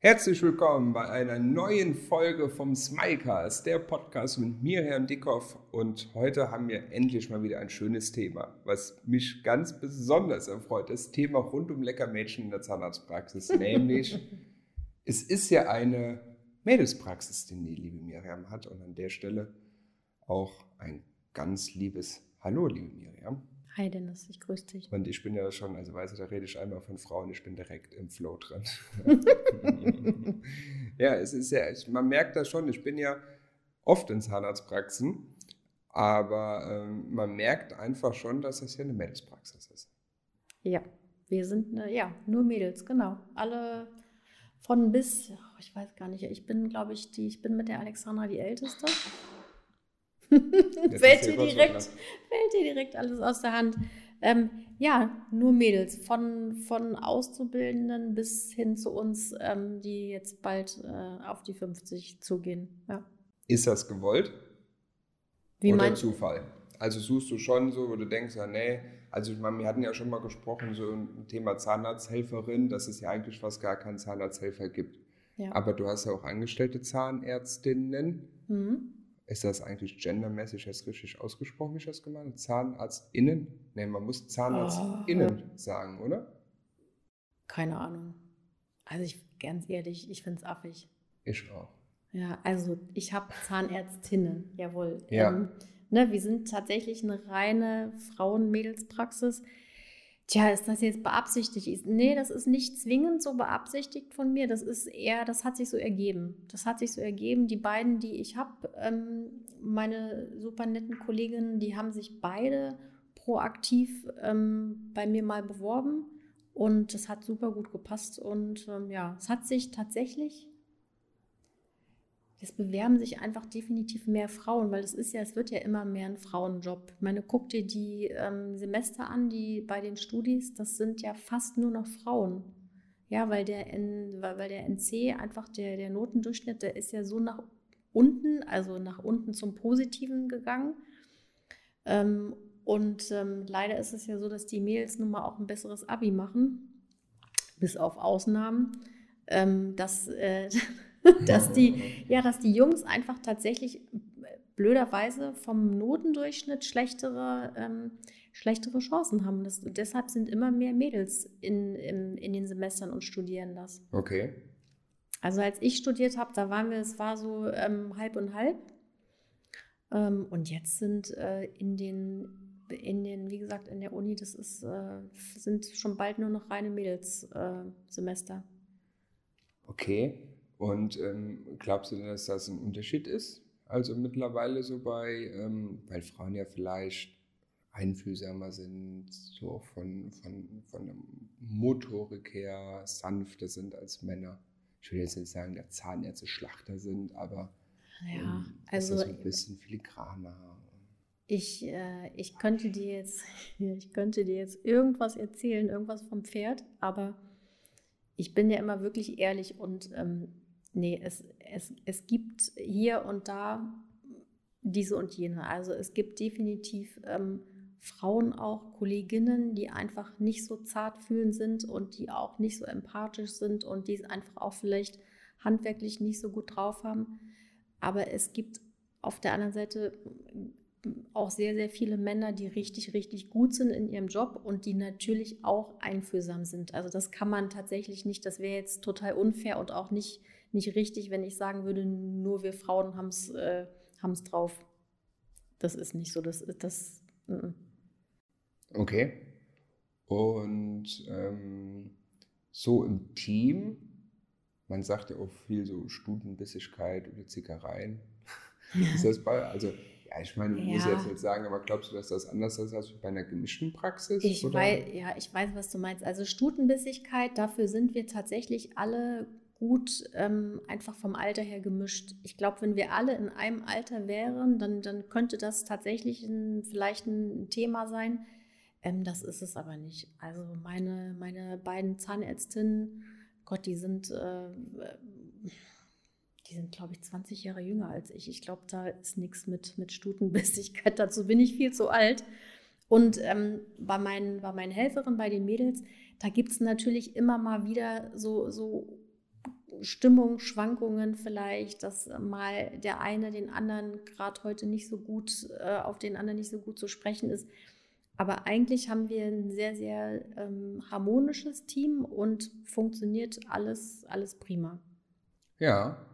Herzlich willkommen bei einer neuen Folge vom Smilecast, der Podcast mit mir, Herrn Dickhoff. Und heute haben wir endlich mal wieder ein schönes Thema, was mich ganz besonders erfreut. Das Thema rund um Leckermädchen in der Zahnarztpraxis. Nämlich, es ist ja eine Mädelspraxis, die die liebe Miriam hat. Und an der Stelle auch ein ganz liebes Hallo, liebe Miriam. Hi Dennis, ich grüße dich. Und ich bin ja schon, also weißt du, da rede ich einmal von Frauen, ich bin direkt im Flow drin. ja, es ist ja, ich, man merkt das schon, ich bin ja oft in Zahnarztpraxen, aber ähm, man merkt einfach schon, dass das hier eine Mädelspraxis ist. Ja, wir sind, ne, ja, nur Mädels, genau. Alle von bis, oh, ich weiß gar nicht, ich bin, glaube ich, die, ich bin mit der Alexandra die Älteste. Fällt, dir direkt, fällt dir direkt alles aus der Hand. Ähm, ja, nur Mädels, von, von Auszubildenden bis hin zu uns, ähm, die jetzt bald äh, auf die 50 zugehen. Ja. Ist das gewollt? Wie Oder Zufall? Also suchst du schon so, wo du denkst, ja, nee, also ich meine, wir hatten ja schon mal gesprochen, so ein Thema Zahnarzthelferin, dass es ja eigentlich fast gar keinen Zahnarzthelfer gibt. Ja. Aber du hast ja auch angestellte Zahnärztinnen. Mhm. Ist das eigentlich gendermäßig jetzt richtig ausgesprochen, wie ich das gemeint habe? ZahnarztInnen? Ne, man muss ZahnarztInnen oh. sagen, oder? Keine Ahnung. Also ich, ganz ehrlich, ich finde es affig. Ich auch. Ja, also ich habe Zahnärztinnen, jawohl. Ja. Ähm, ne, wir sind tatsächlich eine reine Frauen-Mädels-Praxis. Tja, ist das jetzt beabsichtigt? Nee, das ist nicht zwingend so beabsichtigt von mir. Das ist eher, das hat sich so ergeben. Das hat sich so ergeben. Die beiden, die ich habe, ähm, meine super netten Kolleginnen, die haben sich beide proaktiv ähm, bei mir mal beworben. Und das hat super gut gepasst. Und ähm, ja, es hat sich tatsächlich es bewerben sich einfach definitiv mehr Frauen, weil es ist ja, es wird ja immer mehr ein Frauenjob. Ich meine, guck dir die ähm, Semester an, die bei den Studis, das sind ja fast nur noch Frauen. Ja, weil der, N, weil der NC einfach der, der Notendurchschnitt, der ist ja so nach unten, also nach unten zum Positiven gegangen. Ähm, und ähm, leider ist es ja so, dass die Mädels nun mal auch ein besseres Abi machen, bis auf Ausnahmen. Ähm, das, äh, dass die, ja, dass die Jungs einfach tatsächlich blöderweise vom Notendurchschnitt schlechtere, ähm, schlechtere Chancen haben. Das, deshalb sind immer mehr Mädels in, in, in den Semestern und studieren das. Okay. Also als ich studiert habe, da waren wir, es war so ähm, halb und halb. Ähm, und jetzt sind äh, in den, in den, wie gesagt, in der Uni, das ist, äh, sind schon bald nur noch reine Mädels-Semester. Äh, okay. Und ähm, glaubst du, dass das ein Unterschied ist? Also mittlerweile so bei, ähm, weil Frauen ja vielleicht einfühlsamer sind, so von, von, von der Motorik her sanfter sind als Männer. Ich will jetzt nicht sagen, dass Zahnärzte Schlachter sind, aber ja, ähm, also ist das ein bisschen filigraner. Ich, äh, ich, könnte dir jetzt, ich könnte dir jetzt irgendwas erzählen, irgendwas vom Pferd, aber ich bin ja immer wirklich ehrlich und ähm, nee, es, es, es gibt hier und da diese und jene. Also es gibt definitiv ähm, Frauen auch, Kolleginnen, die einfach nicht so zartfühlend sind und die auch nicht so empathisch sind und die es einfach auch vielleicht handwerklich nicht so gut drauf haben. Aber es gibt auf der anderen Seite auch sehr, sehr viele Männer, die richtig, richtig gut sind in ihrem Job und die natürlich auch einfühlsam sind. Also das kann man tatsächlich nicht, das wäre jetzt total unfair und auch nicht nicht richtig, wenn ich sagen würde, nur wir Frauen haben es äh, drauf. Das ist nicht so. Das das. Mm. Okay. Und ähm, so im Team, man sagt ja auch viel so Stutenbissigkeit oder Zickereien. ist das bei, also ja, ich meine, du ja. musst jetzt nicht sagen, aber glaubst du, dass das anders ist als bei einer gemischten Praxis? Ich weiß, ja, ich weiß, was du meinst. Also Stutenbissigkeit, dafür sind wir tatsächlich alle gut ähm, einfach vom Alter her gemischt. Ich glaube, wenn wir alle in einem Alter wären, dann, dann könnte das tatsächlich ein, vielleicht ein Thema sein. Ähm, das ist es aber nicht. Also meine, meine beiden Zahnärztinnen, Gott, die sind, äh, die sind, glaube ich, 20 Jahre jünger als ich. Ich glaube, da ist nichts mit, mit Stutenbissigkeit. Dazu bin ich viel zu alt. Und ähm, bei, meinen, bei meinen Helferinnen, bei den Mädels, da gibt es natürlich immer mal wieder so, so Stimmungsschwankungen vielleicht, dass mal der eine den anderen gerade heute nicht so gut, äh, auf den anderen nicht so gut zu sprechen ist. Aber eigentlich haben wir ein sehr, sehr ähm, harmonisches Team und funktioniert alles, alles prima. Ja,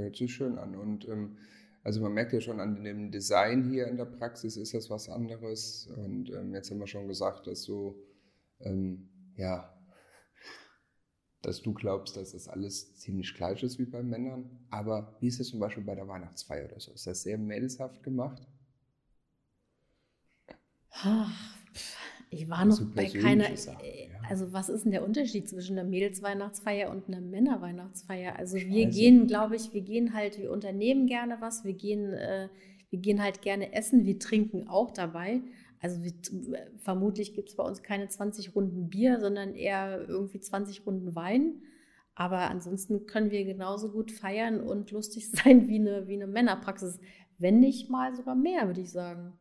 hört sich schön an. Und ähm, also man merkt ja schon an dem Design hier in der Praxis ist das was anderes. Und ähm, jetzt haben wir schon gesagt, dass so, ähm, ja, dass du glaubst, dass das alles ziemlich gleich ist wie bei Männern. Aber wie ist das zum Beispiel bei der Weihnachtsfeier oder so? Ist das sehr mädelshaft gemacht? Ich war noch bei keiner. Sachen, äh, ja. Also, was ist denn der Unterschied zwischen einer Mädelsweihnachtsfeier und einer Männerweihnachtsfeier? Also, wir gehen, glaube ich, wir gehen halt, wir unternehmen gerne was, wir gehen, äh, wir gehen halt gerne essen, wir trinken auch dabei. Also, wir, vermutlich gibt es bei uns keine 20 Runden Bier, sondern eher irgendwie 20 Runden Wein. Aber ansonsten können wir genauso gut feiern und lustig sein wie eine, wie eine Männerpraxis. Wenn nicht mal sogar mehr, würde ich sagen.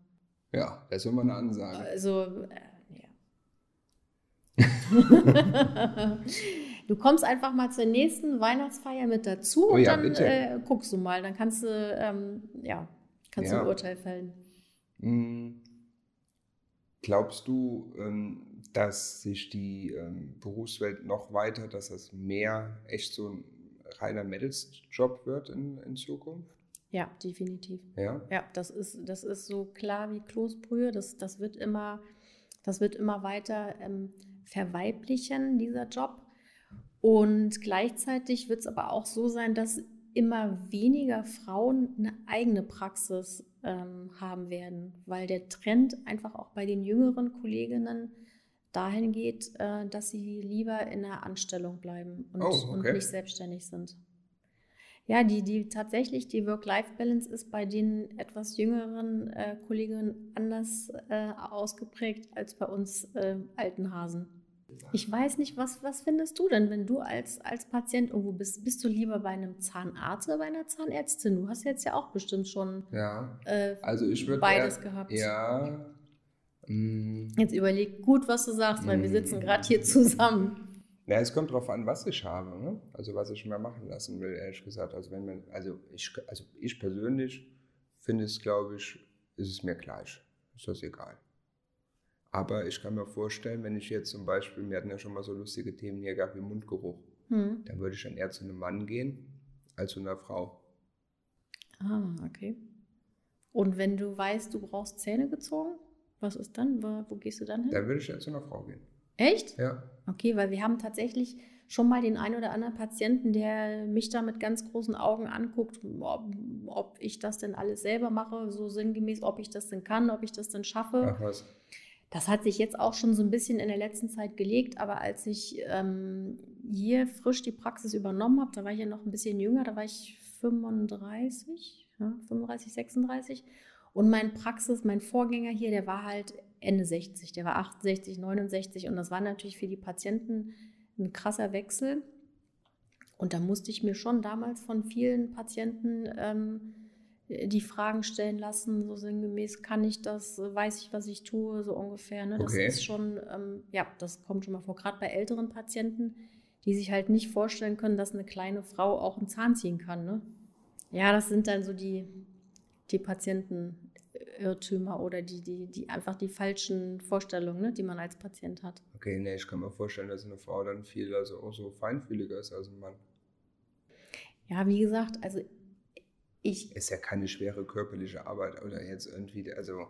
Ja, das ist immer eine Ansage. Also, äh. du kommst einfach mal zur nächsten Weihnachtsfeier mit dazu oh, und ja, dann äh, guckst du mal. Dann kannst du, ähm, ja, kannst ja. du ein Urteil fällen. Hm. Glaubst du, ähm, dass sich die ähm, Berufswelt noch weiter, dass das mehr echt so ein reiner Mädelsjob wird in, in Zukunft? Ja, definitiv. Ja. Ja, das ist, das ist so klar wie Kloßbrühe. Das, das, wird, immer, das wird immer weiter ähm, verweiblichen, dieser Job. Und gleichzeitig wird es aber auch so sein, dass immer weniger Frauen eine eigene Praxis ähm, haben werden, weil der Trend einfach auch bei den jüngeren Kolleginnen dahin geht, äh, dass sie lieber in der Anstellung bleiben und, oh, okay. und nicht selbstständig sind. Ja, die, die tatsächlich, die Work-Life-Balance ist bei den etwas jüngeren äh, Kolleginnen anders äh, ausgeprägt als bei uns äh, alten Hasen. Ich weiß nicht, was, was findest du denn, wenn du als, als Patient irgendwo bist? Bist du lieber bei einem Zahnarzt oder bei einer Zahnärztin? Du hast jetzt ja auch bestimmt schon ja. Äh, also ich beides eher, gehabt. Ja. Mm. Jetzt überleg gut, was du sagst, weil mm. wir sitzen gerade hier zusammen. Ja, es kommt darauf an, was ich habe, ne? also was ich mir machen lassen will, ehrlich gesagt. Also wenn man, also ich, also ich persönlich finde es, glaube ich, ist es mir gleich. Ist das egal. Aber ich kann mir vorstellen, wenn ich jetzt zum Beispiel, wir hatten ja schon mal so lustige Themen hier gehabt wie Mundgeruch, hm. dann würde ich dann eher zu einem Mann gehen als zu einer Frau. Ah, okay. Und wenn du weißt, du brauchst Zähne gezogen, was ist dann? Wo, wo gehst du dann hin? Dann würde ich ja zu einer Frau gehen. Echt? Ja. Okay, weil wir haben tatsächlich schon mal den einen oder anderen Patienten, der mich da mit ganz großen Augen anguckt, ob, ob, ich das denn alles selber mache, so sinngemäß, ob ich das denn kann, ob ich das denn schaffe. Ach was. Das hat sich jetzt auch schon so ein bisschen in der letzten Zeit gelegt, aber als ich ähm, hier frisch die Praxis übernommen habe, da war ich ja noch ein bisschen jünger, da war ich 35, ja, 35, 36. Und mein Praxis, mein Vorgänger hier, der war halt Ende 60, der war 68, 69 und das war natürlich für die Patienten ein krasser Wechsel. Und da musste ich mir schon damals von vielen Patienten ähm, die Fragen stellen lassen, so sinngemäß, kann ich das, weiß ich, was ich tue, so ungefähr. Ne? Das okay. ist schon, ähm, ja, das kommt schon mal vor, gerade bei älteren Patienten, die sich halt nicht vorstellen können, dass eine kleine Frau auch einen Zahn ziehen kann. Ne? Ja, das sind dann so die, die Patienten, Irrtümer oder die, die, die einfach die falschen Vorstellungen, ne, die man als Patient hat. Okay, nee, ich kann mir vorstellen, dass eine Frau dann viel, also auch so feinfühliger ist als ein Mann. Ja, wie gesagt, also ich. Ist ja keine schwere körperliche Arbeit oder jetzt irgendwie, also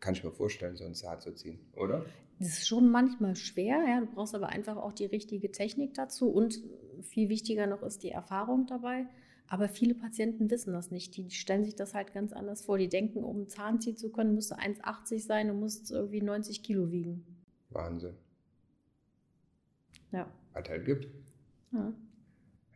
kann ich mir vorstellen, so ein Zart zu ziehen, oder? Das ist schon manchmal schwer, ja. Du brauchst aber einfach auch die richtige Technik dazu und viel wichtiger noch ist die Erfahrung dabei. Aber viele Patienten wissen das nicht. Die stellen sich das halt ganz anders vor. Die denken, um einen Zahn ziehen zu können, musst du 1,80 sein und musst irgendwie 90 Kilo wiegen. Wahnsinn. Ja. Was halt gibt. Ja.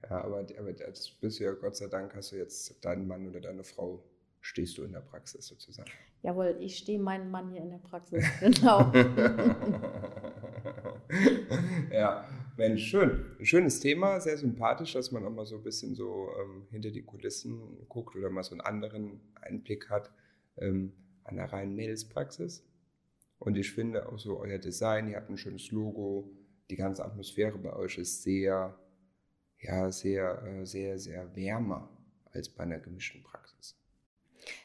Ja, aber, aber das bist du ja Gott sei Dank, hast du jetzt deinen Mann oder deine Frau, stehst du in der Praxis sozusagen. Jawohl, ich stehe meinen Mann hier in der Praxis, genau. ja, Mensch, schön. Ein schönes Thema, sehr sympathisch, dass man auch mal so ein bisschen so ähm, hinter die Kulissen guckt oder mal so einen anderen Einblick hat ähm, an der reinen Mädelspraxis. Und ich finde auch so euer Design, ihr habt ein schönes Logo, die ganze Atmosphäre bei euch ist sehr, ja sehr, äh, sehr, sehr wärmer als bei einer gemischten Praxis.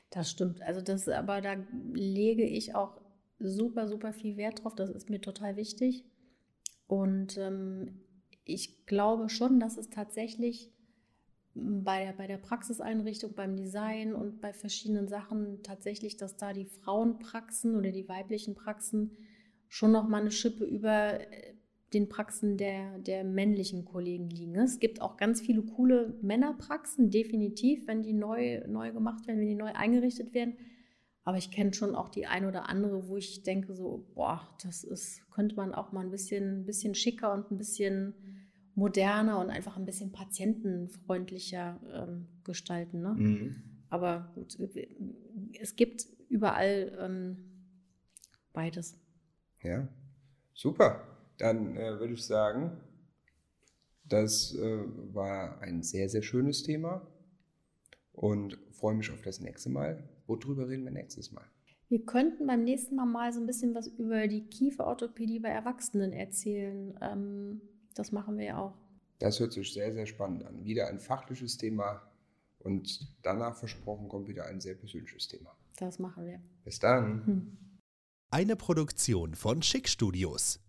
Das stimmt. Also das, aber da lege ich auch super, super viel Wert drauf. Das ist mir total wichtig. Und ähm, ich glaube schon, dass es tatsächlich bei der, bei der Praxiseinrichtung, beim Design und bei verschiedenen Sachen tatsächlich, dass da die Frauenpraxen oder die weiblichen Praxen schon noch mal eine Schippe über äh, den Praxen der, der männlichen Kollegen liegen. Es gibt auch ganz viele coole Männerpraxen, definitiv, wenn die neu, neu gemacht werden, wenn die neu eingerichtet werden. Aber ich kenne schon auch die ein oder andere, wo ich denke so, boah, das ist, könnte man auch mal ein bisschen, bisschen schicker und ein bisschen moderner und einfach ein bisschen patientenfreundlicher ähm, gestalten. Ne? Mhm. Aber gut, es gibt überall ähm, beides. Ja, super. Dann äh, würde ich sagen, das äh, war ein sehr, sehr schönes Thema und freue mich auf das nächste Mal. Worüber reden wir nächstes Mal? Wir könnten beim nächsten Mal mal so ein bisschen was über die Kieferorthopädie bei Erwachsenen erzählen. Ähm, das machen wir ja auch. Das hört sich sehr, sehr spannend an. Wieder ein fachliches Thema und danach versprochen kommt wieder ein sehr persönliches Thema. Das machen wir. Bis dann. Hm. Eine Produktion von Schick Studios.